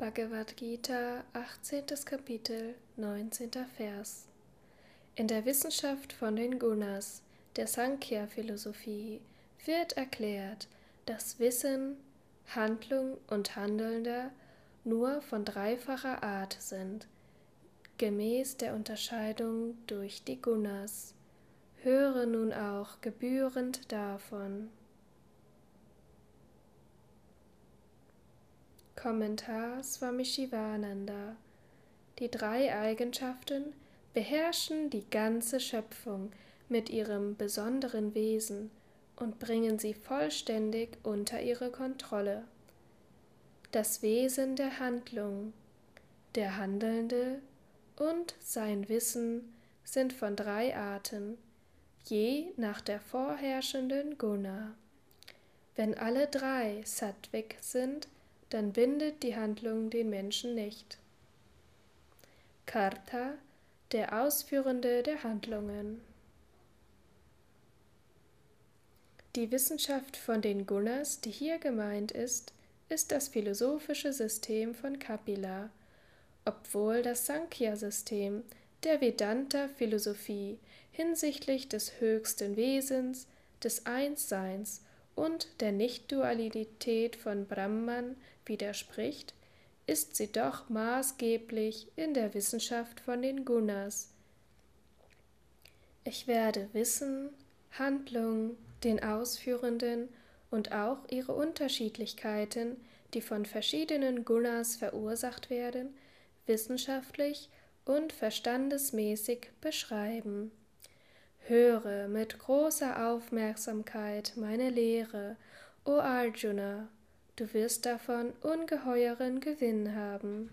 Bhagavad Gita, 18. Kapitel, 19. Vers. In der Wissenschaft von den Gunas, der Sankhya-Philosophie, wird erklärt, dass Wissen, Handlung und Handelnder nur von dreifacher Art sind, gemäß der Unterscheidung durch die Gunas. Höre nun auch gebührend davon. Kommentar Swami Shivananda Die drei Eigenschaften beherrschen die ganze Schöpfung mit ihrem besonderen Wesen und bringen sie vollständig unter ihre Kontrolle. Das Wesen der Handlung, der Handelnde und sein Wissen sind von drei Arten, je nach der vorherrschenden Guna. Wenn alle drei Sattvik sind, dann bindet die Handlung den Menschen nicht. Karta, der Ausführende der Handlungen. Die Wissenschaft von den Gunas, die hier gemeint ist, ist das philosophische System von Kapila, obwohl das Sankhya-System der Vedanta-Philosophie hinsichtlich des höchsten Wesens, des Einsseins und der Nichtdualität von Brahman widerspricht, ist sie doch maßgeblich in der Wissenschaft von den Gunas. Ich werde Wissen, Handlung, den Ausführenden und auch ihre Unterschiedlichkeiten, die von verschiedenen Gunas verursacht werden, wissenschaftlich und verstandesmäßig beschreiben. Höre mit großer Aufmerksamkeit meine Lehre, o Arjuna, du wirst davon ungeheuren Gewinn haben.